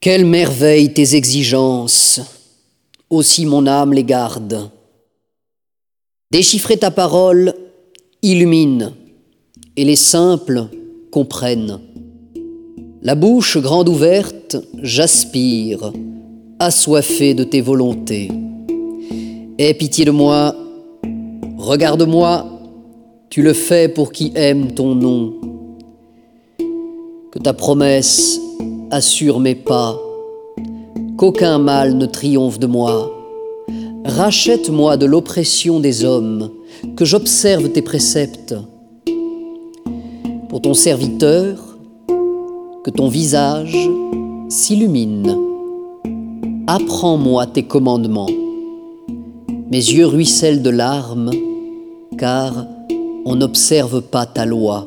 Quelle merveille tes exigences, aussi mon âme les garde. Déchiffrer ta parole illumine, et les simples comprennent. La bouche grande ouverte, j'aspire, assoiffé de tes volontés. Aie pitié de moi, regarde-moi, tu le fais pour qui aime ton nom. Que ta promesse assure mes pas, qu'aucun mal ne triomphe de moi. Rachète-moi de l'oppression des hommes, que j'observe tes préceptes. Pour ton serviteur, que ton visage s'illumine. Apprends-moi tes commandements. Mes yeux ruissellent de larmes, car on n'observe pas ta loi.